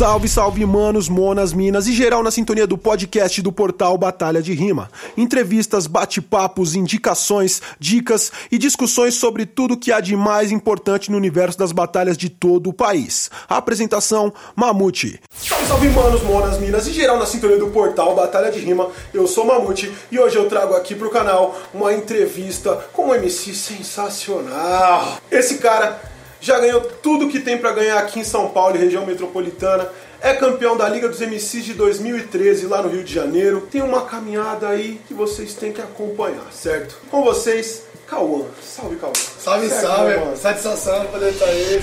Salve, salve, manos, monas, minas e geral na sintonia do podcast do portal Batalha de Rima. Entrevistas, bate-papos, indicações, dicas e discussões sobre tudo que há de mais importante no universo das batalhas de todo o país. A apresentação, Mamute. Salve, salve, manos, monas, minas e geral na sintonia do portal Batalha de Rima. Eu sou Mamute e hoje eu trago aqui pro canal uma entrevista com um MC sensacional. Esse cara já ganhou tudo que tem para ganhar aqui em São Paulo e região metropolitana. É campeão da Liga dos MCs de 2013 lá no Rio de Janeiro. Tem uma caminhada aí que vocês têm que acompanhar, certo? Com vocês, Cauã. Salve, Cauã. Salve, Certo, salve. mano? Satisfação poder estar aí.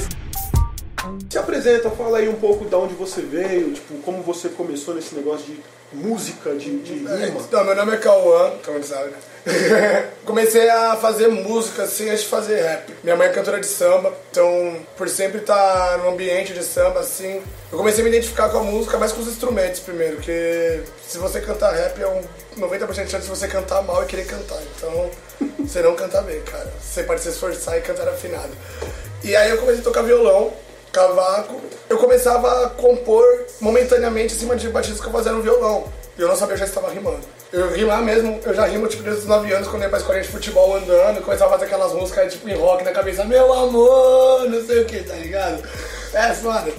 Se apresenta, fala aí um pouco de onde você veio, tipo, como você começou nesse negócio de música, de, de rima. Então, meu nome é Cauã, como sabe, né? Comecei a fazer música assim antes de fazer rap. Minha mãe é cantora de samba, então por sempre estar no ambiente de samba assim, eu comecei a me identificar com a música, mais com os instrumentos primeiro, porque se você cantar rap é um 90% de chance de você cantar mal e querer cantar. Então, você não canta bem, cara. Você pode se esforçar e cantar afinado. E aí eu comecei a tocar violão, cavaco. Eu começava a compor momentaneamente em cima de batistas que eu fazia no violão. E eu não sabia, eu já estava rimando. Eu rimar mesmo, eu já rimo tipo desde os 9 anos, quando ia pra escolinha de futebol andando, começava a fazer aquelas músicas tipo em rock na cabeça, meu amor, não sei o que, tá ligado? É, foda.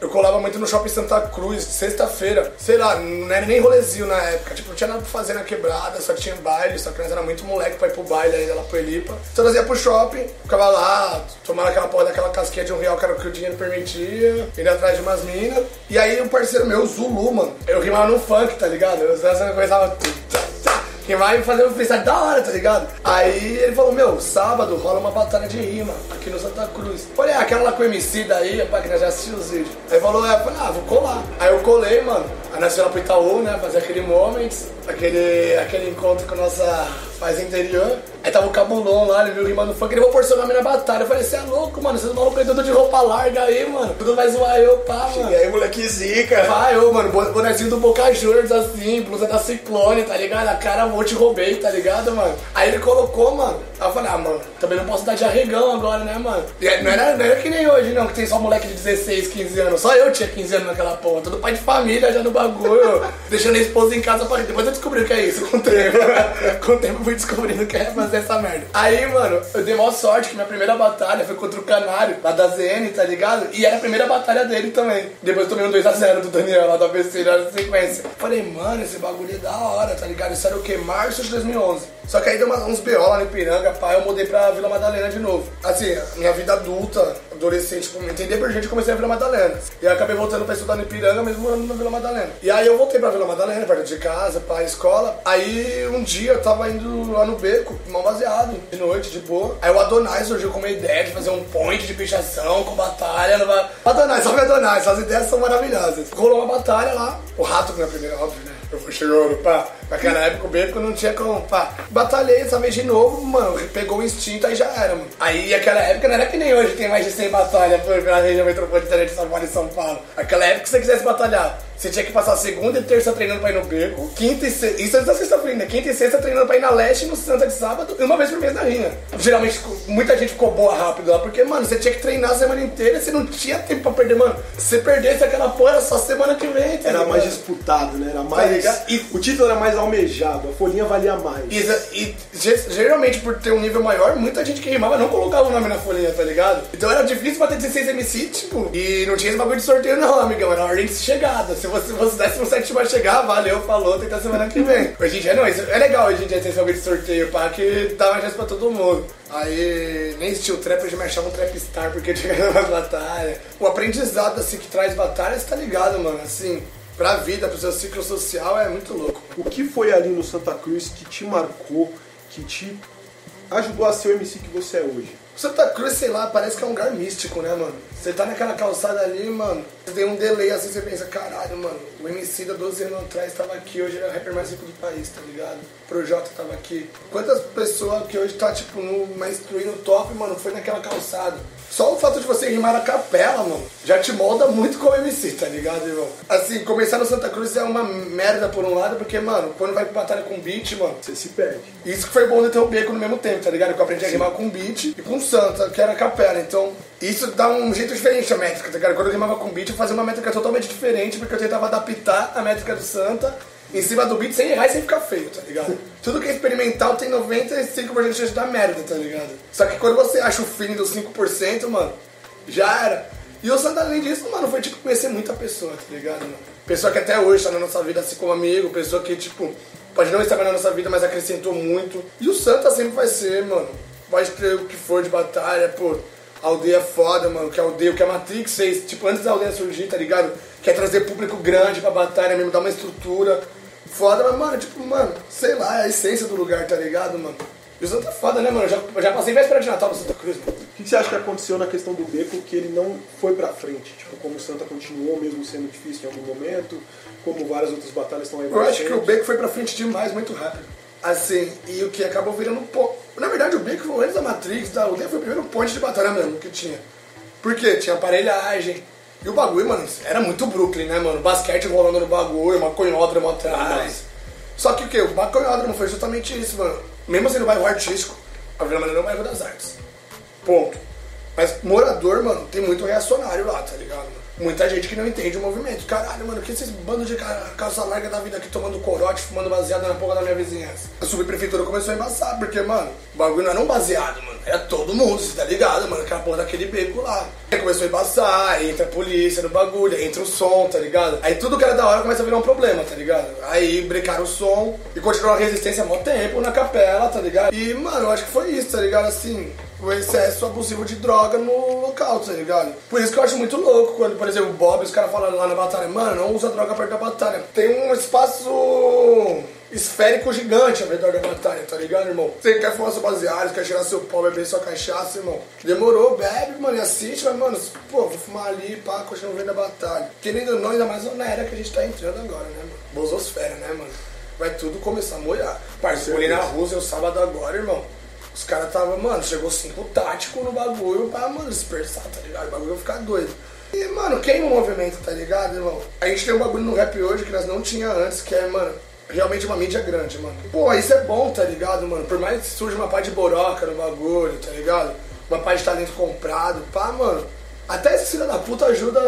Eu colava muito no shopping Santa Cruz, sexta-feira. Sei lá, não era nem rolezinho na época. Tipo, não tinha nada pra fazer na quebrada, só tinha baile, só que nós era muito moleque pra ir pro baile ainda lá pro Elipa. Então nós ia pro shopping, ficava lá, tomando aquela porra daquela casquinha de um real que era o que o dinheiro permitia, indo atrás de umas minas. E aí um parceiro meu, Zulu, mano, eu rimava no funk, tá ligado? Eu começava. Quem vai fazer um freestyle da hora, tá ligado? Aí ele falou, meu, sábado rola uma batalha de rima aqui no Santa Cruz. Falei, ah, aquela lá com o MC daí, rapaz, que já assistimos os vídeos. Aí falou, é, falei, ah, vou colar. Aí eu colei, mano. Fomos lá pro Itaú, né, fazer aquele moments, aquele, aquele encontro com a nossa paz interior. Aí tava o Cabulon lá, ele viu rimando funk, ele vou pôr seu nome na batalha. Eu falei, você é louco, mano, vocês malucos aí tudo de roupa larga aí, mano. Tudo vai zoar eu, pá, mano. E aí, moleque zica. Vai, ô, mano, bo- bonezinho do Boca Juniors, assim, blusa da Ciclone, tá ligado? A cara, vou te roubei, tá ligado, mano? Aí ele colocou, mano. Aí eu falei, ah, mano, também não posso dar de arregão agora, né, mano? E não era, não era que nem hoje, não, que tem só moleque de 16, 15 anos. Só eu tinha 15 anos naquela porra. Todo pai de família já no bagulho, deixando a esposa em casa pra... Depois eu descobri o que é isso, com o tempo. com o tempo eu fui descobrindo que era fazer essa merda. Aí, mano, eu dei maior sorte que minha primeira batalha foi contra o Canário, lá da ZN, tá ligado? E era a primeira batalha dele também. Depois eu tomei um 2x0 do Daniel lá do ABC, na sequência. Falei, mano, esse bagulho é da hora, tá ligado? Isso era o que? Março de 2011. Só que aí deu uma- uns BO lá no Ipiranga, pá, eu mudei pra Vila Madalena de novo. Assim, minha vida adulta, adolescente, como entender por gente, comecei a Vila Madalena. E aí acabei voltando pra estudar no Ipiranga, mesmo morando na Vila Madalena. E aí eu voltei pra Vila Madalena, perto de casa, pra escola. Aí um dia eu tava indo lá no beco, mal baseado, de noite, de boa. Aí o Adonai surgiu com uma ideia de fazer um point de pichação com batalha. Ba- Adonai, salve Adonai, suas ideias são maravilhosas. Rolou uma batalha lá, o rato na primeira, óbvio, né? Eu fui chegando, pá. Naquela época o beco não tinha como, pá. Batalhei essa vez de novo, mano. Pegou o instinto, aí já era, mano. Aí aquela época não era que nem hoje, tem mais de 100 batalhas pela região metropolitana de São Paulo e São Paulo. Aquela época, se você quisesse batalhar, você tinha que passar segunda e terça treinando pra ir no beco, quinta e sexta. Isso antes da sexta-feira, né? Quinta e sexta treinando pra ir na leste no Santa de sábado e uma vez por mês na rinha. Geralmente muita gente ficou boa rápido lá, porque, mano, você tinha que treinar a semana inteira e você não tinha tempo pra perder, mano. Se perdesse aquela porra, só semana que vem, tá Era mais disputado, né? Era mais. ligado? E o título era mais almejado, a folhinha valia mais. E, e ge- geralmente, por ter um nível maior, muita gente que rimava não colocava o nome na folhinha, tá ligado? Então era difícil bater 16 MC, tipo. E não tinha esse bagulho de sorteio, não, amigão. Era ordem de chegada. Se você fosse 17 vai chegar, valeu, falou, tenta semana que vem. Hoje em dia não, isso é legal hoje em dia ter esse bagulho de sorteio, pá, que dá uma chance pra todo mundo. Aí nem existia o trap, hoje me achava um trap star porque eu tinha ganhado umas batalhas. O aprendizado assim que traz batalhas, tá ligado, mano? Assim, pra vida, pro seu ciclo social é muito louco. O que foi ali no Santa Cruz que te marcou, que te ajudou a ser o MC que você é hoje? Santa Cruz, sei lá, parece que é um lugar místico, né, mano? Você tá naquela calçada ali, mano, você tem um delay assim, você pensa, caralho, mano, o MC da 12 anos atrás tava aqui, hoje ele é o rapper mais rico do país, tá ligado? O Projota tava aqui. Quantas pessoas que hoje tá, tipo, no mainstream, no top, mano, foi naquela calçada? Só o fato de você rimar a capela, mano, já te molda muito como MC, tá ligado, irmão? Assim, começar no Santa Cruz é uma merda por um lado, porque, mano, quando vai pra batalha com beat, mano, Você se perde. isso que foi bom de ter o beco no mesmo tempo, tá ligado? Que eu aprendi a rimar com beat e com Santa, que era a capela. Então, isso dá um jeito diferente a métrica, tá ligado? Quando eu rimava com beat, eu fazia uma métrica totalmente diferente, porque eu tentava adaptar a métrica do Santa em cima do beat sem errar e sem ficar feio, tá ligado? Tudo que é experimental tem 95% de chance de dar merda, tá ligado? Só que quando você acha o feeling dos 5%, mano, já era. E o Santa, além disso, mano, foi tipo conhecer muita pessoa, tá ligado, mano? Pessoa que até hoje tá na nossa vida assim como amigo, pessoa que, tipo, pode não estar na nossa vida, mas acrescentou muito. E o Santa sempre vai ser, mano. Pode ter o que for de batalha, pô. Aldeia é foda, mano. Que a aldeia, o que a Matrix fez, tipo, antes da aldeia surgir, tá ligado? Quer trazer público grande pra batalha mesmo, dar uma estrutura foda, mas, mano, tipo, mano, sei lá, é a essência do lugar, tá ligado, mano? E o Santa é foda, né, mano? Eu já, já passei véspera de Natal no Santa Cruz, mano. O que você acha que aconteceu na questão do beco que ele não foi pra frente? Tipo, como o Santa continuou mesmo sendo difícil em algum momento, como várias outras batalhas estão aí Eu acho que o Beco foi pra frente demais, muito rápido. Assim, e o que acabou virando um pouco. Na verdade, o Beco, antes da Matrix, da aldeia, foi o primeiro ponte de batalha mesmo que tinha. Por quê? Tinha aparelhagem. E o bagulho, mano, era muito Brooklyn, né, mano? Basquete rolando no bagulho, maconhódromo atrás. Só que o quê? O maconhódromo foi justamente isso, mano. Mesmo sendo um bairro artístico, a Vila Maneira é um bairro das artes. Ponto. Mas morador, mano, tem muito reacionário lá, tá ligado? mano? Muita gente que não entende o movimento. Caralho, mano, que esses bandos de ca- calça larga da vida aqui tomando corote, fumando baseado na porra da minha vizinhança? A subprefeitura começou a embaçar, porque, mano, o bagulho não era um baseado, mano. Era todo mundo, você tá ligado, mano? Aquela porra daquele beco lá. Aí começou a embaçar, aí entra a polícia no bagulho, aí entra o som, tá ligado? Aí tudo que era da hora começa a virar um problema, tá ligado? Aí brecaram o som e continuou a resistência há mó tempo na capela, tá ligado? E, mano, eu acho que foi isso, tá ligado? Assim, o excesso abusivo de droga no local, tá ligado? Por isso que eu acho muito louco quando, por exemplo, o Bob, os caras falam lá na batalha, mano, não usa droga perto da batalha. Tem um espaço esférico gigante ao redor da batalha, tá ligado, irmão? Você quer fumar seu baseado, quer tirar seu pó, beber sua cachaça, irmão. Demorou, bebe, mano, e assiste, mas, mano, pô, vou fumar ali, pá, continua vendo a batalha. Querendo ou não, ainda mais na era que a gente tá entrando agora, né, mano? Bososfera, né, mano? Vai tudo começar a molhar. Parceiro, na Rússia, o sábado agora, irmão. Os caras tava, mano, chegou cinco tático no bagulho pra, mano, dispersar, tá ligado? O bagulho vai ficar doido. E, mano, queima o movimento, tá ligado, irmão? A gente tem um bagulho no rap hoje que nós não tinha antes, que é, mano, realmente uma mídia grande, mano. Pô, isso é bom, tá ligado, mano? Por mais que surja uma pá de boroca no bagulho, tá ligado? Uma pá de talento comprado, pá, mano. Até esse filho da puta ajuda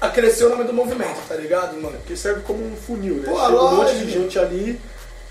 a, crescer o nome do movimento, tá ligado, mano? Que serve como um funil, né? Pô, Chega um monte de gente ali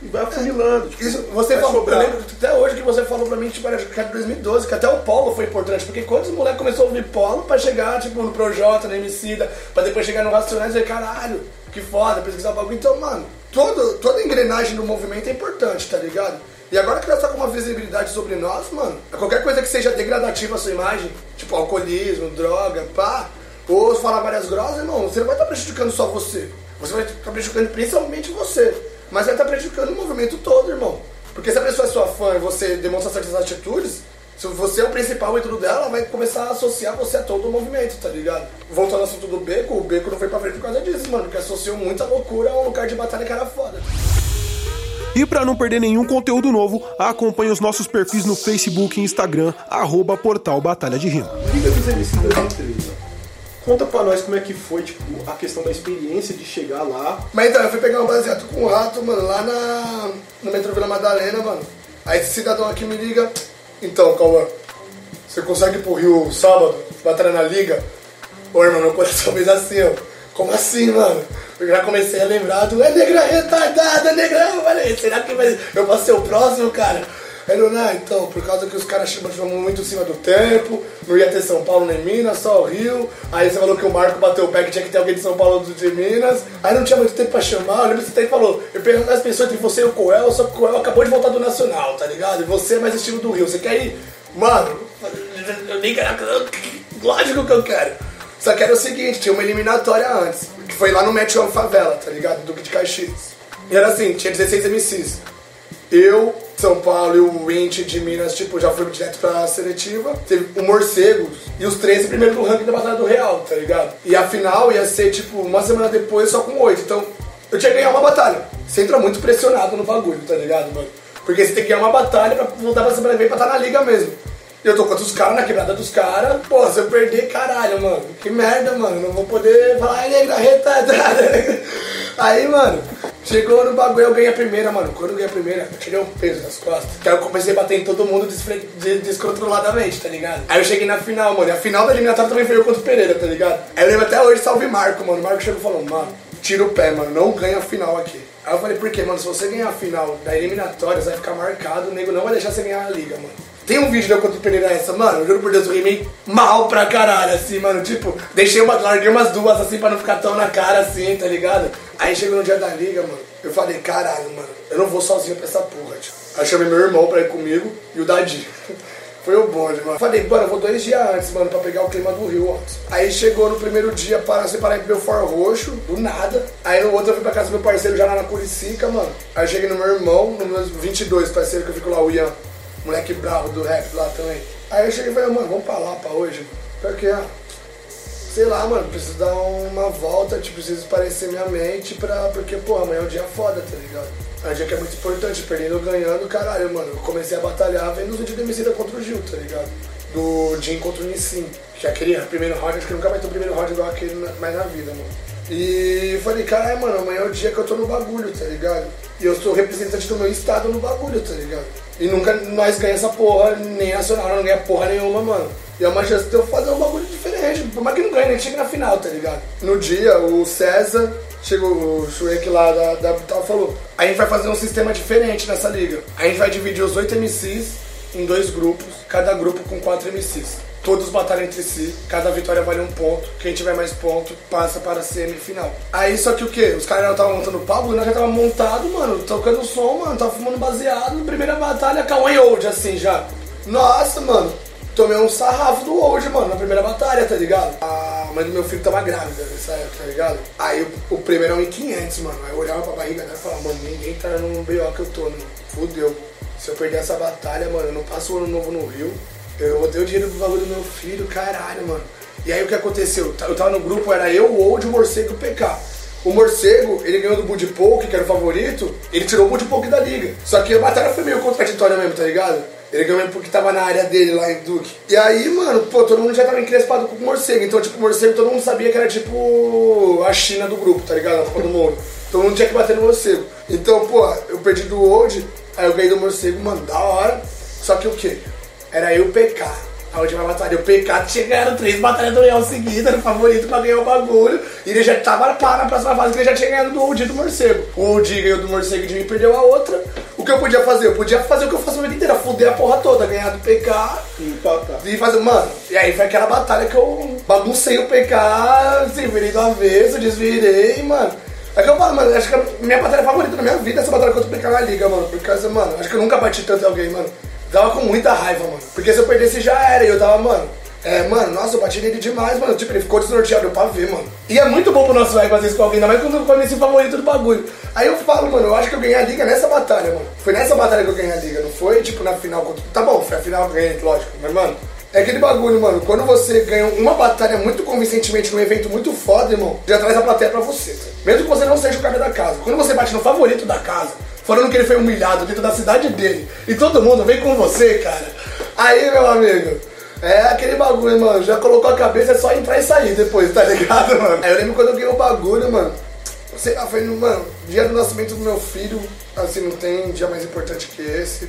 e vai afunilando. Tipo, Isso, você vai falou, eu lembro até hoje que você falou pra mim, tipo, era que era 2012, que até o Polo foi importante, porque quantos moleques começou a ouvir Polo pra chegar, tipo, no Projota, no Emicida, pra depois chegar no Racionais e dizer, caralho, que foda, pesquisar o bagulho. Então, mano, todo, toda engrenagem do movimento é importante, tá ligado? E agora que nós tá com uma visibilidade sobre nós, mano, qualquer coisa que seja degradativa à sua imagem, tipo alcoolismo, droga, pá, ou falar várias grosas, irmão, você não vai estar prejudicando só você. Você vai estar prejudicando principalmente você. Mas vai estar prejudicando o movimento todo, irmão. Porque se a pessoa é sua fã e você demonstra certas atitudes, se você é o principal ídolo dela, ela vai começar a associar você a todo o movimento, tá ligado? Voltando ao assunto do Beco, o Beco não foi pra frente por causa disso, mano. Porque associou muita loucura a um lugar de batalha que era foda. E para não perder nenhum conteúdo novo, acompanhe os nossos perfis no Facebook e Instagram, arroba Portal Batalha de Rima. Liga dos MC 2013. Conta pra nós como é que foi, tipo, a questão da experiência de chegar lá. Mas então, eu fui pegar um baseado com o rato, mano, lá na, no metrô Vila Madalena, mano. Aí esse cidadão aqui me liga. Então, Cauã, você consegue ir pro Rio sábado, batalha na liga? Ô, irmão, meu coração fez assim, ó. Como assim, mano? Eu já comecei a lembrar do é negra retardada, é negra. Eu falei, será que vai, eu posso ser o próximo, cara? Aí eu, não, então, por causa que os caras chamam muito em cima do tempo, não ia ter São Paulo nem Minas, só o Rio. Aí você falou que o Marco bateu o pé que tinha que ter alguém de São Paulo ou de Minas. Aí não tinha muito tempo pra chamar. Eu lembro que você até falou, eu perguntei às pessoas entre você e o Coel, só que o Coel acabou de voltar do Nacional, tá ligado? E você é mais estilo do Rio. Você quer ir? Mano, eu nem quero. Lógico que eu quero. Só que era o seguinte, tinha uma eliminatória antes, que foi lá no Match Favela, tá ligado? Duque de Caxias. E era assim, tinha 16 MCs. Eu, São Paulo e o Winch de Minas, tipo, já fui direto pra seletiva. Teve o Morcego e os 13 primeiro do ranking da Batalha do Real, tá ligado? E a final ia ser, tipo, uma semana depois só com 8. Então, eu tinha que ganhar uma batalha. Você entra muito pressionado no bagulho, tá ligado, mano? Porque você tem que ganhar uma batalha pra voltar pra semana que vem pra estar na liga mesmo. E eu tô contra os caras na quebrada dos caras. Pô, se eu perder, caralho, mano. Que merda, mano. Não vou poder falar, ai, negra, retardada. Aí, mano, chegou no bagulho, eu ganhei a primeira, mano. Quando eu ganhei a primeira, eu tirei um peso das costas. Aí eu comecei a bater em todo mundo descontroladamente, tá ligado? Aí eu cheguei na final, mano. E a final da eliminatória também foi eu contra o Pereira, tá ligado? Aí eu lembro até hoje, salve Marco, mano. O Marco chegou falou, mano, tira o pé, mano. Não ganha a final aqui. Aí eu falei, por quê, mano? Se você ganhar a final da eliminatória, você vai ficar marcado. O nego não vai deixar você ganhar a liga, mano. Tem um vídeo de eu contra o Pereira essa, mano, eu juro por Deus, eu rimei mal pra caralho, assim, mano. Tipo, deixei uma, larguei umas duas assim pra não ficar tão na cara assim, tá ligado? Aí chegou no dia da liga, mano, eu falei, caralho, mano, eu não vou sozinho pra essa porra, tio. Aí chamei meu irmão pra ir comigo e o Dadi. Foi o bonde, mano. Falei, mano, eu vou dois dias antes, mano, pra pegar o clima do Rio antes. Aí chegou no primeiro dia para separar pro Belfort Roxo, do nada. Aí no outro eu fui pra casa do meu parceiro já lá na Curicica, mano. Aí eu cheguei no meu irmão, no meus 22 parceiro que eu fico lá, o Ian, moleque bravo do rap lá também. Aí eu cheguei e falei, mano, vamos pra lá pra hoje? Porque, ah, sei lá, mano, preciso dar uma volta, tipo, preciso parecer minha mente pra. Porque, pô, amanhã é um dia foda, tá ligado? É um dia que é muito importante, perdendo ou ganhando, caralho, mano. Eu comecei a batalhar vendo os vídeos do Emicida contra o Gil, tá ligado? Do Jim contra o Nissin. Que é aquele primeiro round, acho que nunca vai ter o primeiro round igual aquele mais na vida, mano. E falei, caralho, mano, amanhã é o dia que eu tô no bagulho, tá ligado? E eu sou representante do meu estado no bagulho, tá ligado? E nunca nós ganhamos essa porra, nem nacional, não ganha porra nenhuma, mano. E é uma chance de eu fazer um bagulho diferente. Por mais que não ganhe, nem chega na final, tá ligado? No dia, o César, chegou o Shrek lá da, da Brutal falou: a gente vai fazer um sistema diferente nessa liga. A gente vai dividir os oito MCs em dois grupos, cada grupo com quatro MCs. Todos batalham entre si, cada vitória vale um ponto. Quem tiver mais ponto passa para a semifinal. Aí só que o que? Os caras já estavam montando o palco, nós já tava montado, mano, tocando som, mano, tava fumando baseado. Primeira batalha, e Old, assim já. Nossa, mano, tomei um sarrafo do Old, mano, na primeira batalha, tá ligado? A mãe do meu filho tava grávida nessa época, tá ligado? Aí o, o primeiro é um em 500, mano. Aí eu olhava pra barriga dela e falava, mano, ninguém tá no B.O. que eu tô, mano. Fudeu. Se eu perder essa batalha, mano, eu não passo o ano novo no Rio. Eu rodei o dinheiro do valor do meu filho, caralho, mano. E aí o que aconteceu? Eu tava no grupo, era eu, o Old, o Morcego e o PK. O Morcego, ele ganhou do Bud Poke, que era o favorito, ele tirou o Bud da liga. Só que a batalha foi meio contraditória mesmo, tá ligado? Ele ganhou porque tava na área dele lá em Duke. E aí, mano, pô, todo mundo já tava encrespado com o morcego. Então, tipo, o morcego todo mundo sabia que era tipo a China do grupo, tá ligado? A do Mundo. Todo mundo tinha que bater no morcego. Então, pô, eu perdi do Old, aí eu ganhei do morcego, mano, da hora. Só que o quê? Era eu e o PK. A última batalha, o PK tinha ganhado três batalhas do Leão seguidas, era o favorito pra ganhar o bagulho. E ele já tava pá na próxima fase, que ele já tinha ganhado do Old e do morcego. O Old ganhou do morcego e de mim perdeu a outra. O que eu podia fazer? Eu podia fazer o que eu faço a vida inteira, fuder a porra toda, ganhar do PK Empatar. e fazer, mano, e aí foi aquela batalha que eu baguncei o PK, assim, virei do avesso, desvirei, mano. É que eu falo, mano, acho que a minha batalha favorita na minha vida é essa batalha contra o PK na liga, mano. Porque, assim, mano, acho que eu nunca bati tanto em alguém, mano. Tava com muita raiva, mano. Porque se eu perdesse já era, e eu tava, mano. É, mano, nossa, eu bati nele demais, mano. Tipo, ele ficou desnorteado, pra ver, mano. E é muito bom pro nosso ego fazer isso com alguém, ainda mais quando conheci o favorito do bagulho. Aí eu falo, mano, eu acho que eu ganhei a liga nessa batalha, mano. Foi nessa batalha que eu ganhei a liga, não foi, tipo, na final contra. Tá bom, foi a final que eu ganhei, lógico, mas, mano. É aquele bagulho, mano. Quando você ganha uma batalha muito convincentemente num evento muito foda, irmão, já traz a plateia pra você. Tá? Mesmo que você não seja o cara da casa. Quando você bate no favorito da casa, falando que ele foi humilhado dentro da cidade dele, e todo mundo vem com você, cara. Aí, meu amigo. É aquele bagulho, mano. Já colocou a cabeça, é só entrar e sair depois, tá ligado, mano? Aí eu lembro quando eu ganhei o bagulho, mano. Sei lá, foi no, mano, dia do nascimento do meu filho. Assim, não tem dia mais importante que esse.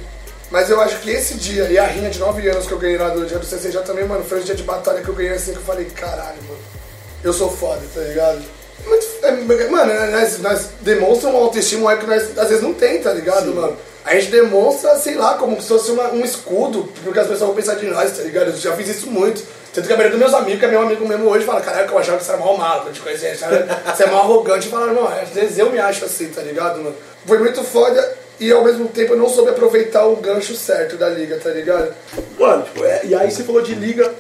Mas eu acho que esse dia e a rinha de 9 anos que eu ganhei lá do dia do CCJ também, mano, foi o dia de batalha que eu ganhei assim que eu falei, caralho, mano, eu sou foda, tá ligado? É, mano, nós, nós demonstramos uma autoestima que nós às vezes não tem, tá ligado, mano? A gente demonstra, sei lá, como se fosse uma- um escudo, porque as pessoas vão pensar de nós, tá ligado? Eu já fiz isso muito. Tanto que a maioria dos meus amigos, que é meu amigo mesmo hoje, fala, caralho, que eu achava que você era mal mal, quando te conhecia, sabe? você é mal arrogante. E fala, não, às vezes eu me acho assim, tá ligado, mano? Foi muito foda e ao mesmo tempo eu não soube aproveitar o gancho certo da liga, tá ligado? Mano, tipo, é, e aí você falou de liga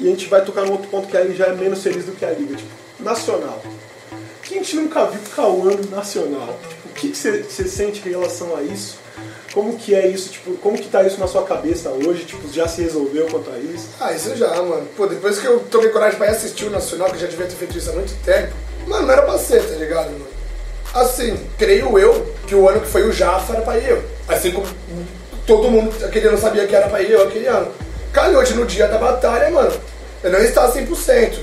e a gente vai tocar num outro ponto que aí já é menos feliz do que a liga, tipo, nacional. Que a gente nunca viu Cauã nacional. Tipo, o que você sente em relação a isso? Como que é isso, tipo, como que tá isso na sua cabeça hoje? Tipo, já se resolveu quanto a isso? Ah, isso já, mano. Pô, depois que eu tomei coragem pra ir assistir o Nacional, que já devia ter feito isso há muito tempo, mano, não era pra ser, tá ligado, mano? Assim, creio eu que o ano que foi o Jaffa era pra ir eu. Assim como todo mundo aquele ano sabia que era pra ir eu aquele ano. calhou de no dia da batalha, mano, eu não estava 100%.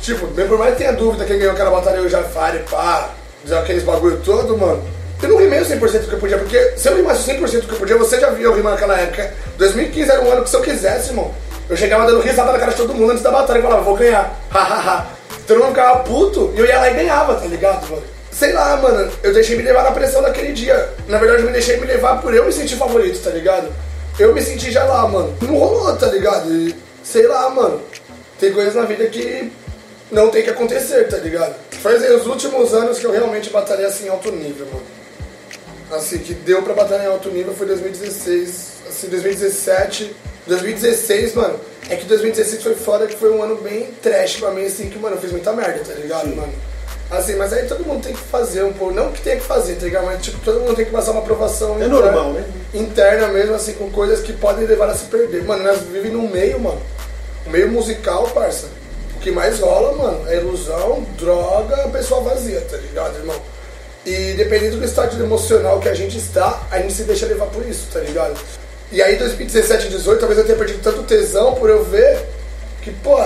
Tipo, por mais que tenha dúvida quem ganhou aquela batalha, eu já falei, pá, dizer aqueles bagulho todo, mano. Eu não rimei o 100% do que eu podia, porque se eu rimasse 100% do que eu podia, você já viu eu rimar naquela época. 2015 era um ano que se eu quisesse, irmão, eu chegava dando risada na cara de todo mundo antes da batalha e falava, vou ganhar, hahaha. Todo mundo ficava puto e eu ia lá e ganhava, tá ligado, mano? Sei lá, mano, eu deixei me levar na pressão daquele dia. Na verdade, eu me deixei me levar por eu me sentir favorito, tá ligado? Eu me senti já lá, mano. Não rolou, tá ligado? E, sei lá, mano. Tem coisas na vida que não tem que acontecer, tá ligado? Faz aí os últimos anos que eu realmente batalhei assim em alto nível, mano. Assim, que deu pra batalhar em alto nível foi 2016, assim, 2017. 2016, mano, é que 2016 foi foda, que foi um ano bem trash pra mim, assim, que, mano, eu fiz muita merda, tá ligado, Sim. mano? Assim, mas aí todo mundo tem que fazer um pouco, não que tenha que fazer, tá ligado? Mas, tipo, todo mundo tem que passar uma aprovação é interna, normal, né? interna mesmo, assim, com coisas que podem levar a se perder. Mano, nós vivemos num meio, mano, um meio musical, parça. Que mais rola, mano, é ilusão, droga, pessoa vazia, tá ligado, irmão? E dependendo do estado emocional que a gente está, a gente se deixa levar por isso, tá ligado? E aí 2017 e 2018, talvez eu tenha perdido tanto tesão por eu ver que, pô,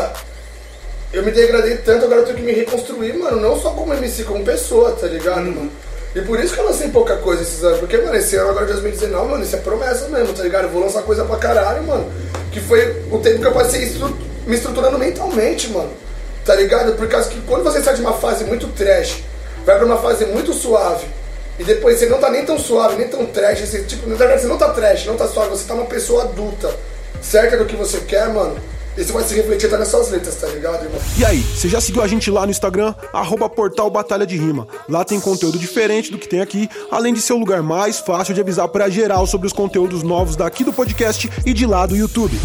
eu me degradei tanto, agora eu tenho que me reconstruir, mano, não só como MC, como pessoa, tá ligado, uhum. mano? E por isso que eu lancei pouca coisa esses anos, porque, mano, esse ano agora 2019, mano, isso é promessa mesmo, tá ligado? Eu vou lançar coisa pra caralho, mano. Que foi o tempo que eu passei estru me estruturando mentalmente, mano. Tá ligado? Por causa que quando você sai de uma fase muito trash, vai pra uma fase muito suave, e depois você não tá nem tão suave, nem tão trash, você, tipo, na verdade você não tá trash, não tá suave, você tá uma pessoa adulta, certa do que você quer, mano. Isso vai se refletir até nas suas letras, tá ligado, irmão? E aí, você já seguiu a gente lá no Instagram? Arroba portal Batalha de Rima. Lá tem conteúdo diferente do que tem aqui, além de ser o lugar mais fácil de avisar para geral sobre os conteúdos novos daqui do podcast e de lá do YouTube.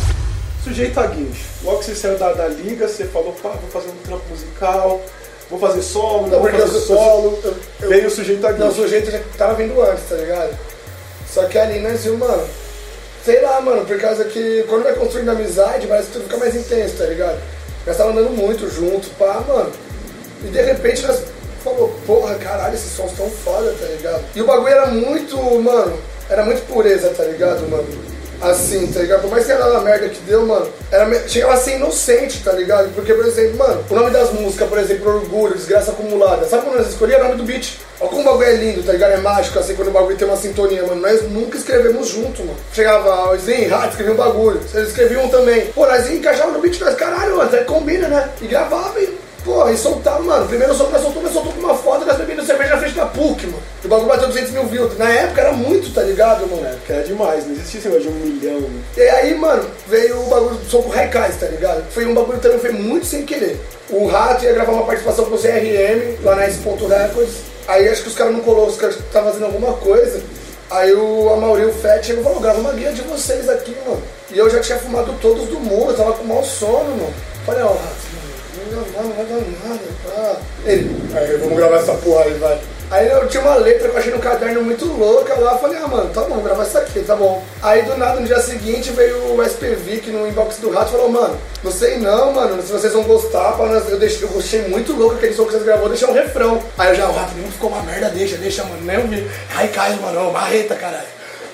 Sujeito a guincho. Logo que você saiu da, da liga, você falou, pá, vou fazer um trampo musical, vou fazer solo, não, vou fazer eu, solo. Eu, eu, veio o sujeito aqui. Não, o sujeito já tava vindo antes, tá ligado? Só que ali nós viu, mano, sei lá, mano, por causa que quando vai construindo amizade, parece que tudo fica mais intenso, tá ligado? Nós tava andando muito junto, pá, mano. E de repente nós falou, porra, caralho, esses sons tão foda, tá ligado? E o bagulho era muito, mano, era muito pureza, tá ligado, mano? Assim, tá ligado? Por mais que era na merda que deu, mano, era, chegava a ser inocente, tá ligado? Porque, por exemplo, mano, o nome das músicas, por exemplo, Orgulho, Desgraça Acumulada, sabe quando nós escolhíamos o nome do beat? Olha como o bagulho é lindo, tá ligado? É mágico, assim, quando o bagulho tem uma sintonia, mano. Nós nunca escrevemos junto, mano. Chegava o Zen, Rato, escrevia um bagulho, vocês escreviam também. Pô, nós encaixávamos no beat, nós, caralho, mano, combina, né? E gravava e Pô, e soltava, mano. Primeiro que nós soltou, nós soltou com uma foto das bebidas cerveja na frente da PUC, mano. O bagulho bateu 200 mil views. Na época era muito, tá ligado, mano? Na época era demais, não existia esse negócio de um milhão. Né? E aí, mano, veio o bagulho do som com Raikais, tá ligado? Foi um bagulho também, foi muito sem querer. O Rato ia gravar uma participação com o CRM lá na S. Records. Aí acho que os caras não colou, os caras estavam fazendo alguma coisa. Aí o Amaury, o Fett, chegou e falou, grava uma guia de vocês aqui, mano. E eu já tinha fumado todos do mundo, eu tava com mau sono, mano. Falei, ó, oh, Rato, não nada. Ele, aí, vamos gravar essa porra aí, vai. Aí eu tinha uma letra que eu achei no caderno muito louca lá, eu falei, ah mano, tá bom, gravar isso aqui, tá bom. Aí do nada, no dia seguinte, veio o SPV que no inbox do rato falou, mano, não sei não, mano, se vocês vão gostar, pra nós, eu, deixei, eu achei muito louco aquele som que vocês gravou, deixar um refrão. Aí eu já, o rato não ficou uma merda, deixa, deixa, mano, nem ouvi. Ai, cai, mano, marreta, caralho.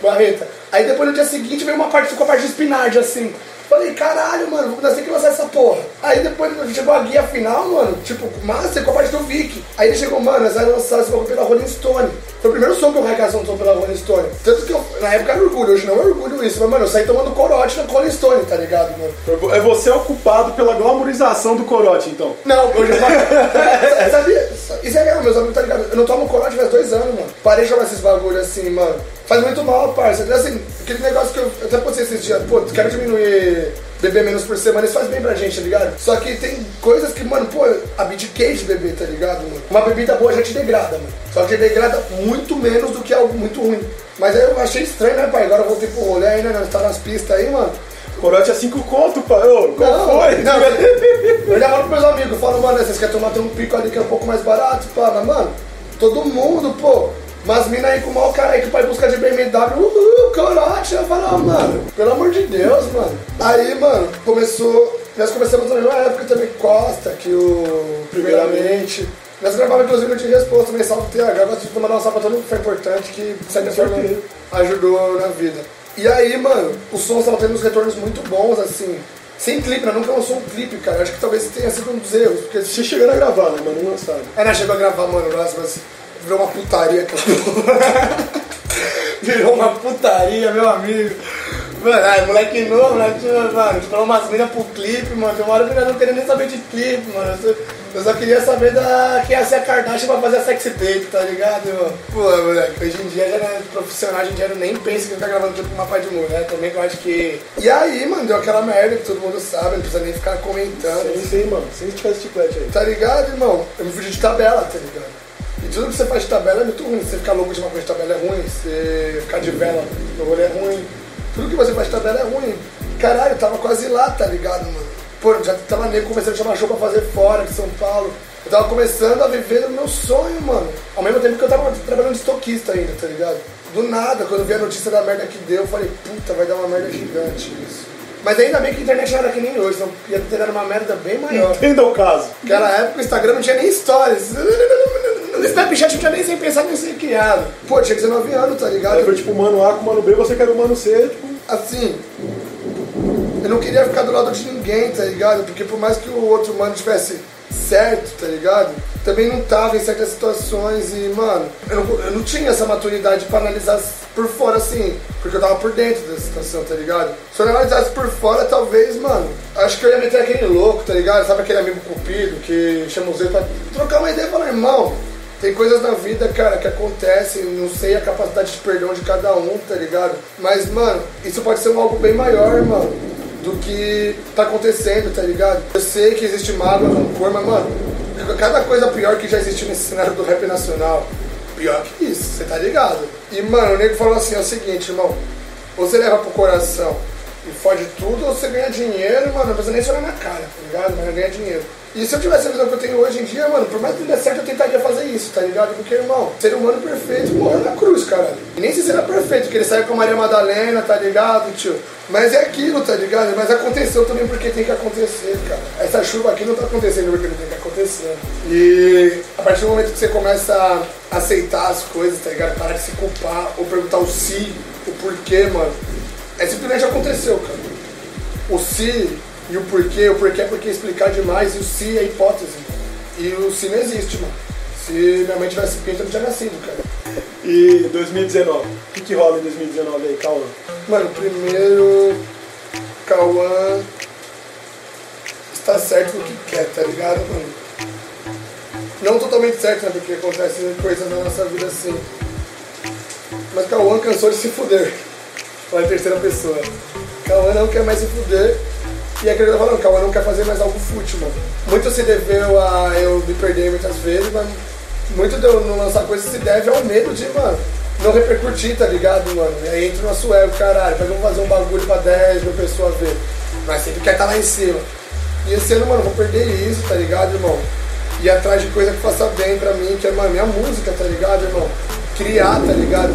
Marreta. Aí depois no dia seguinte veio uma parte, ficou a parte de espinarde, assim. Falei, caralho, mano, nós temos que lançar essa porra. Aí depois chegou a guia final, mano, tipo, massa, com a parte do Vic. Aí ele chegou, mano, nós vamos lançar esse bagulho pela Rolling Stone. Foi o primeiro som que eu Raikaz lançou pela Rolling Stone. Tanto que eu, na época era orgulho, hoje não é orgulho isso, mas, mano, eu saí tomando corote na Rolling Stone, tá ligado, mano? É você ocupado pela glamorização do corote, então? Não, hoje eu Sabia? Isso é real, meus amigos, tá ligado? Eu não tomo corote faz dois anos, mano. Parei de tomar esses bagulho assim, mano. Faz muito mal, parça. Assim, aquele negócio que eu, eu até postei esses dias, pô, quero diminuir beber menos por semana, isso faz bem pra gente, tá ligado? Só que tem coisas que, mano, pô, abdiquei de beber, tá ligado, mano? Uma bebida boa já te degrada, mano. Só que degrada muito menos do que algo muito ruim. Mas aí eu achei estranho, né, pai? Agora eu voltei pro rolê aí, né? Nós tá nas pistas aí, mano. Corote é 5 conto, pai. Ô, qual não, foi? Não, eu já falo pros meus amigos, falo, mano, vocês querem tomar um pico ali que é um pouco mais barato? Pá, mas, mano, todo mundo, pô, mas mina aí com o mau cara aí que o pai busca de BMW, uhul, corote. Eu falo, mano, pelo amor de Deus, mano. Aí, mano, começou. Nós começamos na mesma época também Costa, que o. Primeiramente. Nós gravávamos inclusive no de resposta também, salve TH. Gosto de mandar uma salva pra todo mundo que foi importante, que forma ajudou na vida. E aí, mano, o som tava tendo uns retornos muito bons, assim. Sem clipe, né? Nunca lançou um clipe, cara. Acho que talvez tenha sido um dos erros. Porque Você chegando a gravar, né, mano? Não lançaram. É, né? Chegou a gravar, mano, nossa, mas virou uma putaria, cara. virou uma putaria, meu amigo. Mano, ai, moleque novo, né? Tinha, mano, falou umas minas pro clipe, mano. Tem uma hora que eu não queria nem saber de clipe, mano. Eu só, eu só queria saber da quem ia ser a Kardashian pra fazer a sexy tape, tá ligado, mano? Pô, moleque, hoje em dia já é profissional, hoje em dia eu nem penso que eu tá gravando clipe com uma pai de mulher. Também que eu acho que. E aí, mano, deu aquela merda que todo mundo sabe, não precisa nem ficar comentando. Sem, sem, mano. Sem esticar esse chiclete aí. Tá ligado, irmão? Eu me fugi de tabela, tá ligado? E tudo que você faz de tabela é muito ruim. Você ficar louco de uma coisa de tabela é ruim. Você ficar de vela no rolê é ruim. Tudo que você faz de tabela é ruim. Caralho, eu tava quase lá, tá ligado, mano? Pô, já tava nego começando a chamar show pra fazer fora de São Paulo. Eu tava começando a viver o meu sonho, mano. Ao mesmo tempo que eu tava trabalhando de estoquista ainda, tá ligado? Do nada, quando eu vi a notícia da merda que deu, eu falei, puta, vai dar uma merda gigante isso. Mas ainda bem que a internet não era que nem hoje, senão ia ter dado uma merda bem maior. Entenda o caso. Naquela época o Instagram não tinha nem stories. No Snapchat não tinha nem sem pensar nem ser criado. Pô, tinha 19 anos, tá ligado? Aí foi tipo mano A com mano B, você quer o mano C, tipo. Assim, eu não queria ficar do lado de ninguém, tá ligado? Porque por mais que o outro mano tivesse certo, tá ligado? Também não tava em certas situações e, mano, eu não, eu não tinha essa maturidade pra analisar por fora assim, porque eu tava por dentro da situação, tá ligado? Se eu analisasse por fora, talvez, mano, acho que eu ia meter aquele louco, tá ligado? Sabe aquele amigo cupido que chama os dois pra trocar uma ideia e falar, irmão, tem coisas na vida, cara, que acontecem, não sei a capacidade de perdão de cada um, tá ligado? Mas, mano, isso pode ser um algo bem maior, mano, do que tá acontecendo, tá ligado? Eu sei que existe mágoa, rancor, mas, mano, cada coisa pior que já existiu nesse cenário do rap nacional, pior que isso, você tá ligado? E, mano, o nego falou assim, é o seguinte, irmão, ou você leva pro coração e fode tudo, ou você ganha dinheiro, mano, não precisa nem olhar na cara, tá ligado? Mas ganha dinheiro. E se eu tivesse a visão que eu tenho hoje em dia, mano, por mais que dê certo, eu tentaria fazer isso, tá ligado? Porque, irmão, ser humano perfeito morreu na cruz, caralho. E nem se será perfeito, porque ele saiu com a Maria Madalena, tá ligado, tio? Mas é aquilo, tá ligado? Mas aconteceu também porque tem que acontecer, cara. Essa chuva aqui não tá acontecendo porque não tem que acontecer. E a partir do momento que você começa a aceitar as coisas, tá ligado? Parar de se culpar ou perguntar o se, o porquê, mano. É simplesmente aconteceu, cara. O se e o porquê, o porquê é porque explicar demais, e o se é hipótese. E o se não existe, mano. Se minha mãe tivesse pinto, eu não tinha nascido, cara. E 2019. O que, que rola em 2019 aí, Cauã? Mano, primeiro, Cauã está certo no que quer, tá ligado, mano? Não totalmente certo, né? Porque acontecem coisas na nossa vida assim. Mas Cauã cansou de se fuder. Fala em terceira pessoa. Cauã não quer mais se fuder. E é aquilo que eu falando, Cauã não quer fazer mais algo fútil, mano. Muito se deveu a eu me perder muitas vezes, mas muito de eu não lançar coisa se deve ao medo de, mano, não repercutir, tá ligado, mano? E aí entra o nosso ego, caralho, pra vamos fazer um bagulho pra 10 mil pessoas ver. Mas sempre quer estar lá em cima. E esse ano, mano, vou perder isso, tá ligado, irmão? Ir atrás de coisa que faça bem pra mim, que é, mano, minha música, tá ligado, irmão? Criar, tá ligado?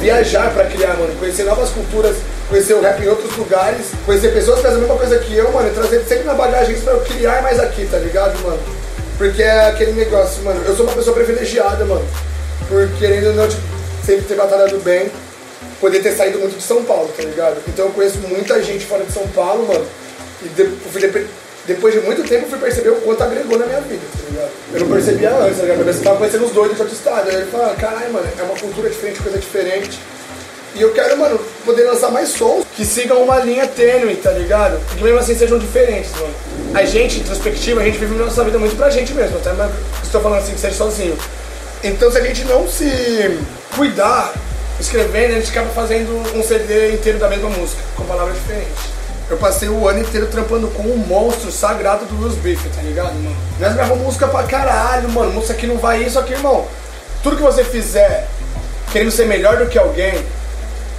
Viajar pra criar, mano. Conhecer novas culturas, conhecer o rap em outros lugares, conhecer pessoas que fazem a mesma coisa que eu, mano, e trazer sempre na bagagem isso pra eu criar mais aqui, tá ligado, mano? Porque é aquele negócio, mano. Eu sou uma pessoa privilegiada, mano. Por querendo ou não, tipo, sempre ter batalhado bem, poder ter saído muito de São Paulo, tá ligado? Então eu conheço muita gente fora de São Paulo, mano. E depois de muito tempo eu fui perceber o quanto agregou na minha vida, tá ligado? Eu não percebia antes, tá ligado? Eu tava conhecendo os doidos de outro estado. Aí ele fala, caralho, mano, é uma cultura diferente, coisa diferente. E eu quero, mano, poder lançar mais sons que sigam uma linha tênue, tá ligado? Que mesmo assim sejam diferentes, mano. A gente, introspectiva, a gente vive nossa vida muito pra gente mesmo, até mas estou falando assim, que seja sozinho. Então se a gente não se cuidar, escrevendo, a gente acaba fazendo um CD inteiro da mesma música, com palavras diferentes. Eu passei o ano inteiro trampando com um monstro sagrado do Luz Beef, tá ligado, mano? Nós gravamos música pra caralho, mano. Música que não vai isso aqui, irmão. Tudo que você fizer querendo ser melhor do que alguém,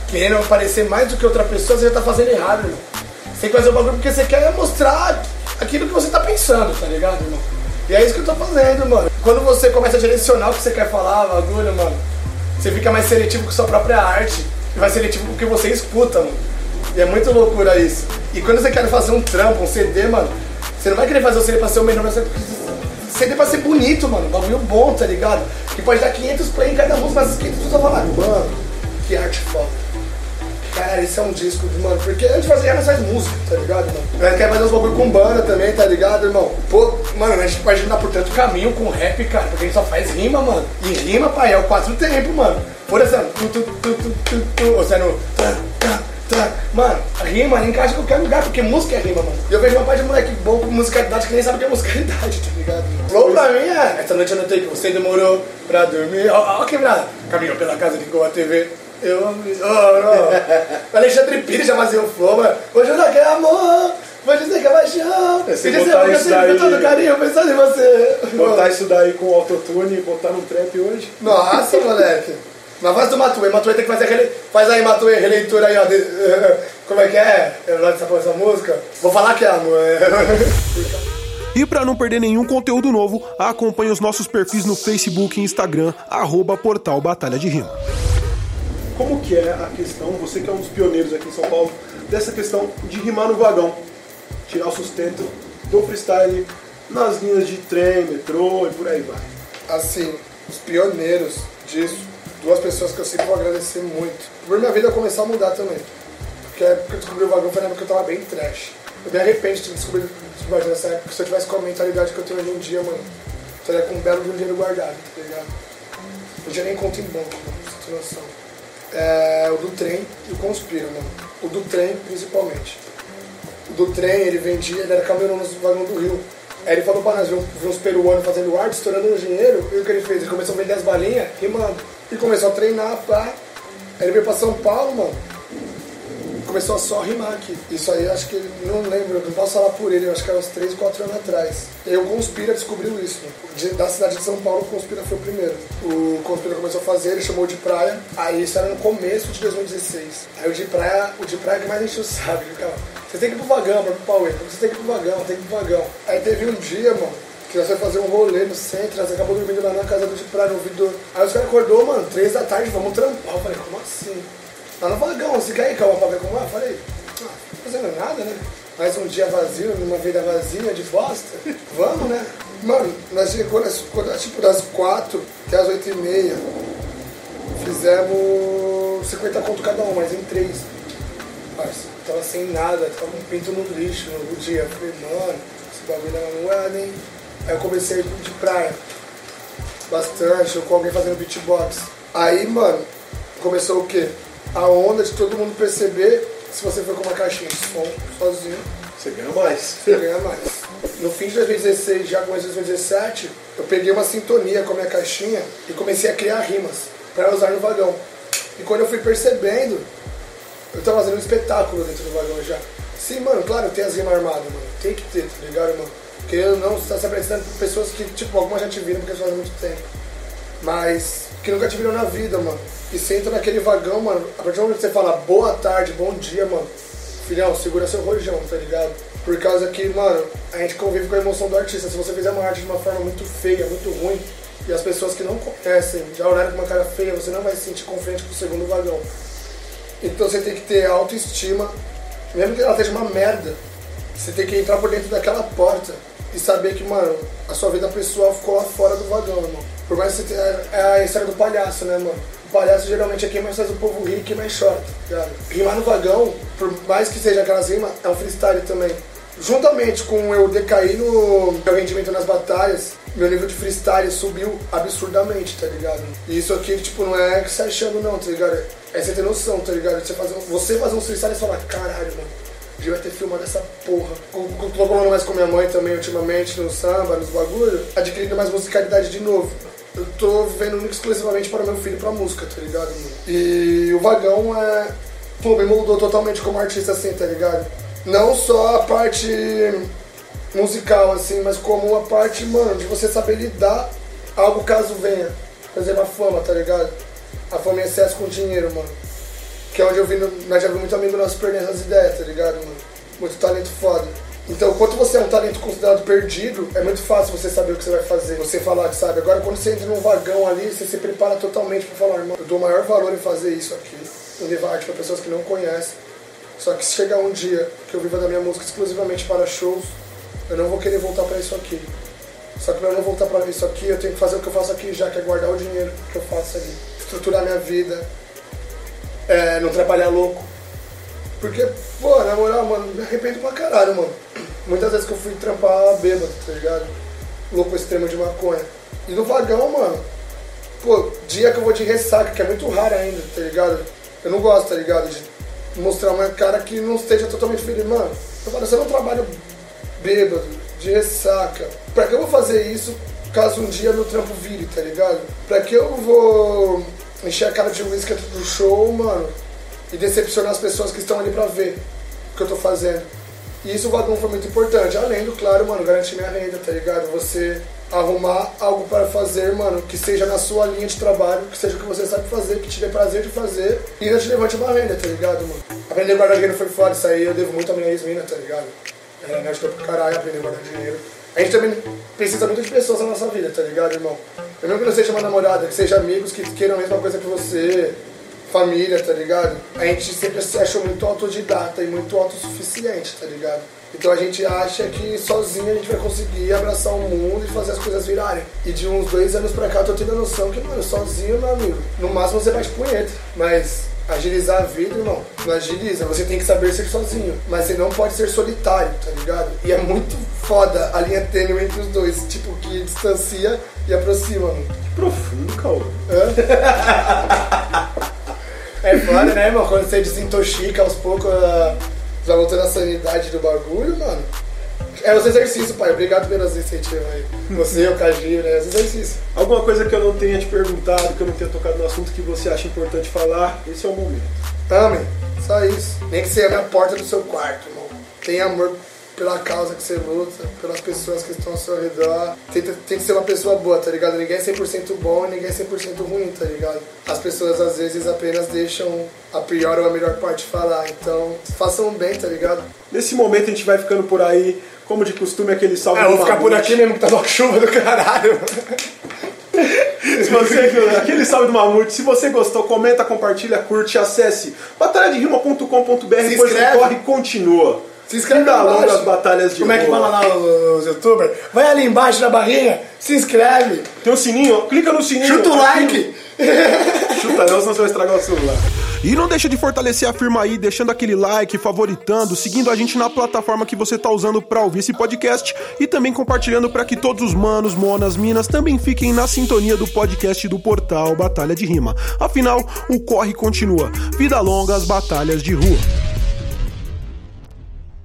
querendo parecer mais do que outra pessoa, você já tá fazendo errado, irmão. Você tem que fazer o bagulho porque você quer mostrar aquilo que você tá pensando, tá ligado, irmão? E é isso que eu tô fazendo, mano. Quando você começa a direcionar o que você quer falar, bagulho, mano, você fica mais seletivo com sua própria arte e mais seletivo com o que você escuta, mano. E é muito loucura isso. E quando você quer fazer um trampo, um CD, mano, você não vai querer fazer o CD pra ser o melhor, você CD pra ser bonito, mano. Bagulho bom, tá ligado? Que pode dar 500 play em cada música, mas as 500 pessoas falar, mano, que arte foda. Cara, esse é um disco, mano, porque a gente fazia, faz música, tá ligado, mano? A gente quer fazer uns bagulho com banda também, tá ligado, irmão? Pô, mano, a gente pode andar por tanto caminho com rap, cara, porque a gente só faz rima, mano. E rima, pai, é o quatro tempo, mano. Por exemplo, tu, tu, tu, tu, tu, tu, ou seja, no... Mano, rima encaixa em qualquer lugar, porque música é rima, mano. E eu vejo uma parte de moleque bom com musicalidade que nem sabe o que é musicalidade, tá ligado? Flow pra mim é. Essa noite eu notei que você demorou pra dormir. Ó, ó, quebrada. Caminhou pela casa, ligou a TV. Eu amo. Oh, oh. Alexandre Pires já fazia o flow, mano. Hoje eu não quero amor. Vou dizer que é paixão. É, se e dizer botar eu isso sempre daí- com todo carinho pensando em você. Botar isso daí com autotune e botar no trap hoje. Nossa, moleque. Mas faz do Matuê. Matuê tem que fazer aquele. Faz aí, Matuê, releitura aí, ó. de- Como é que é? Eu gosto dessa, essa música. Vou falar que é amor. E para não perder nenhum conteúdo novo, acompanhe os nossos perfis no Facebook e Instagram, arroba Portal Batalha de Rima. Como que é a questão, você que é um dos pioneiros aqui em São Paulo, dessa questão de rimar no vagão? Tirar o sustento do freestyle nas linhas de trem, metrô e por aí vai. Assim, os pioneiros disso, duas pessoas que eu sempre vou agradecer muito. Por minha vida começar a mudar também. Porque a época que eu descobri o vagão foi na época que eu tava bem trash. Eu me arrependo de descobrir descobrir nessa época. Se eu tivesse com a mentalidade que eu tenho hoje em dia, mano, eu estaria com um belo dinheiro guardado, tá ligado? Não tinha nem conta em banco, mano, ter noção. É, o do trem e o Conspira, mano. O do trem, principalmente. O do trem, ele vendia, ele era caminhão no vagão do Rio. Aí ele falou pra nós, viu, viu uns peruanos fazendo arte, estourando no dinheiro, e o que ele fez? Ele começou a vender as balinhas, rimando. E começou a treinar, pá. Aí ele veio pra São Paulo, mano. Começou a só rimar aqui. Isso aí, eu acho que ele, não lembro, não posso falar por ele, eu acho que era uns 3, 4 anos atrás. E o Conspira descobriu isso. mano. De- da cidade de São Paulo, o Conspira foi o primeiro. O Conspira começou a fazer, ele chamou de praia. Aí isso era no começo de 2016. Aí o de praia, o de praia que mais encheu o saco. Ficava, você tem que ir pro vagão, ir pro Pauê. Você tem que ir pro vagão, tem que ir pro vagão. Aí teve um dia, mano, que nós foi fazer um rolê no centro, nós acabou dormindo lá na casa do de praia, no ouvidor. Aí os caras acordou, mano, três da tarde, vamos trampar. Eu falei, como assim? Lá no vagão, você quer ir, calma, pra ver como é? Falei, ah, não fazendo nada, né? Mais um dia vazio, numa vida vazia de bosta. Vamos, né? Mano, nós chegou nas, tipo das quatro até as oito e meia. Fizemos 50 conto cada um, mas em três. Parça, tava sem nada, tava com um pinto no lixo no dia. Eu falei, mano, esse bagulho não é moeda, hein? Aí eu comecei de praia. Bastante, eu com alguém fazendo beatbox. Aí, mano, começou o quê? A onda de todo mundo perceber se você for com uma caixinha de som sozinho, Você ganha mais. você ganha mais. No fim de 2016, já começo de 2017, eu peguei uma sintonia com a minha caixinha e comecei a criar rimas para usar no vagão. E quando eu fui percebendo, eu tava fazendo um espetáculo dentro do vagão já. Sim, mano, claro, tem as rimas armadas, mano. Tem que ter, tá ligado, mano? Querendo ou não, você tá se apresentando por pessoas que, tipo, algumas já te viram porque fazem muito tempo. Mas que nunca te viram na vida, mano. E você entra naquele vagão, mano. A partir do momento que você fala boa tarde, bom dia, mano. Filhão, segura seu rojão, tá ligado? Por causa que, mano, a gente convive com a emoção do artista. Se você fizer uma arte de uma forma muito feia, muito ruim, e as pessoas que não conhecem já olharem com uma cara feia, você não vai se sentir confiante com o segundo vagão. Então você tem que ter autoestima, mesmo que ela esteja uma merda, você tem que entrar por dentro daquela porta e saber que, mano, a sua vida pessoal ficou lá fora do vagão, irmão. Por mais que. É a história do palhaço, né, mano? O palhaço geralmente é quem mais faz o povo rir quem mais chora, tá? Rimar no vagão, por mais que seja aquelas rimas, é um freestyle também. Juntamente com eu decair no meu rendimento nas batalhas, meu nível de freestyle subiu absurdamente, tá ligado? E isso aqui, tipo, não é que você achando não, tá ligado? É você ter noção, tá ligado? Você fazer, você fazer um freestyle e falar, caralho, mano, devia ter filmado essa porra. Tô falando mais com minha mãe também ultimamente, no samba, nos bagulho, adquirindo mais musicalidade de novo. Eu tô vivendo exclusivamente para meu filho pra música, tá ligado? E o vagão é. Pô, me moldou totalmente como artista assim, tá ligado? Não só a parte musical, assim, mas como a parte, mano, de você saber lidar algo caso venha. Por exemplo, a fama, tá ligado? A fama em excesso com dinheiro, mano. Que é onde eu vi, no- nós já vimos muito amigo nosso perdendo as ideias, tá ligado, mano? Muito talento foda. Então, quando você é um talento considerado perdido, é muito fácil você saber o que você vai fazer, você falar que sabe. Agora, quando você entra num vagão ali, você se prepara totalmente pra falar, irmão, eu dou maior valor em fazer isso aqui, em levar arte pra pessoas que não conhecem. Só que se chegar um dia que eu viva da minha música exclusivamente para shows, eu não vou querer voltar pra isso aqui. Só que pra eu não voltar pra isso aqui, eu tenho que fazer o que eu faço aqui já, que é guardar o dinheiro que eu faço ali. Estruturar minha vida, é, não trabalhar louco, Porque, pô, na moral, mano, me arrependo pra caralho, mano. Muitas vezes que eu fui trampar bêbado, tá ligado? Louco extremo de maconha. E no vagão, mano, pô, dia que eu vou de ressaca, que é muito raro ainda, tá ligado? Eu não gosto, tá ligado? De mostrar uma cara que não esteja totalmente feliz. Mano, eu falo, você não bêbado, de ressaca. Pra que eu vou fazer isso caso um dia meu trampo vire, tá ligado? Pra que eu vou encher a cara de uísque do show, mano, e decepcionar as pessoas que estão ali pra ver o que eu tô fazendo. E isso o vagão foi muito importante. Além do, claro, mano, garantir minha renda, tá ligado? Você arrumar algo para fazer, mano, que seja na sua linha de trabalho, que seja o que você sabe fazer, que te dê prazer de fazer e ainda te levante uma renda, tá ligado, mano? Aprender a guardar dinheiro foi foda, isso aí eu devo muito a minha ex-mina, tá ligado? Ela me ajudou pra caralho a aprender a guardar dinheiro. A gente também precisa muito de pessoas na nossa vida, tá ligado, irmão? Eu mesmo que não seja uma namorada, que seja amigos que queiram a mesma coisa que você, família, tá ligado? A gente sempre se achou muito autodidata e muito autossuficiente, tá ligado? Então a gente acha que sozinho a gente vai conseguir abraçar o mundo e fazer as coisas virarem. E de uns dois anos pra cá eu tô tendo a noção que, mano, sozinho, meu amigo, no máximo você bate punheta. Mas agilizar a vida, irmão, não agiliza. Você tem que saber ser sozinho. Mas você não pode ser solitário, tá ligado? E é muito foda a linha tênue entre os dois. Tipo, que distancia e aproxima, mano. Profundo, Caô. É foda, né, irmão? Quando você desintoxica aos poucos, uh, vai voltando a sanidade do bagulho, mano. É os exercícios, pai. Obrigado pelos incentivos aí. Você, o Cagir, né? Os exercícios. Alguma coisa que eu não tenha te perguntado, que eu não tenha tocado no assunto que você acha importante falar, esse é o momento. Amém. Só isso. Nem que você abra a porta do seu quarto, irmão. Tenha amor pela causa que você luta, pelas pessoas que estão ao seu redor. Tem, tem que ser uma pessoa boa, tá ligado? Ninguém é 100% bom e ninguém é 100% ruim, tá ligado? As pessoas às vezes apenas deixam a pior ou a melhor parte falar. Então, façam bem, tá ligado? Nesse momento a gente vai ficando por aí, como de costume, aquele salve Ah, eu vou ficar por aqui mesmo que tá uma chuva do caralho. Se você, aquele salve do Mamute. Se você gostou, comenta, compartilha, curte, acesse batalhaderima.com.br, depois corre continua. Se inscreve Vida lá longa embaixo. as batalhas de Como é que fala lá os youtubers? Vai ali embaixo na barrinha, se inscreve, Tem um sininho, clica no sininho. chuta o like. Chuta não, senão você vai estragar o celular. E não deixa de fortalecer a firma aí, deixando aquele like, favoritando, seguindo a gente na plataforma que você tá usando para ouvir esse podcast e também compartilhando para que todos os manos, monas, minas também fiquem na sintonia do podcast do portal Batalha de Rima. Afinal, o corre continua. Vida longa às batalhas de rua.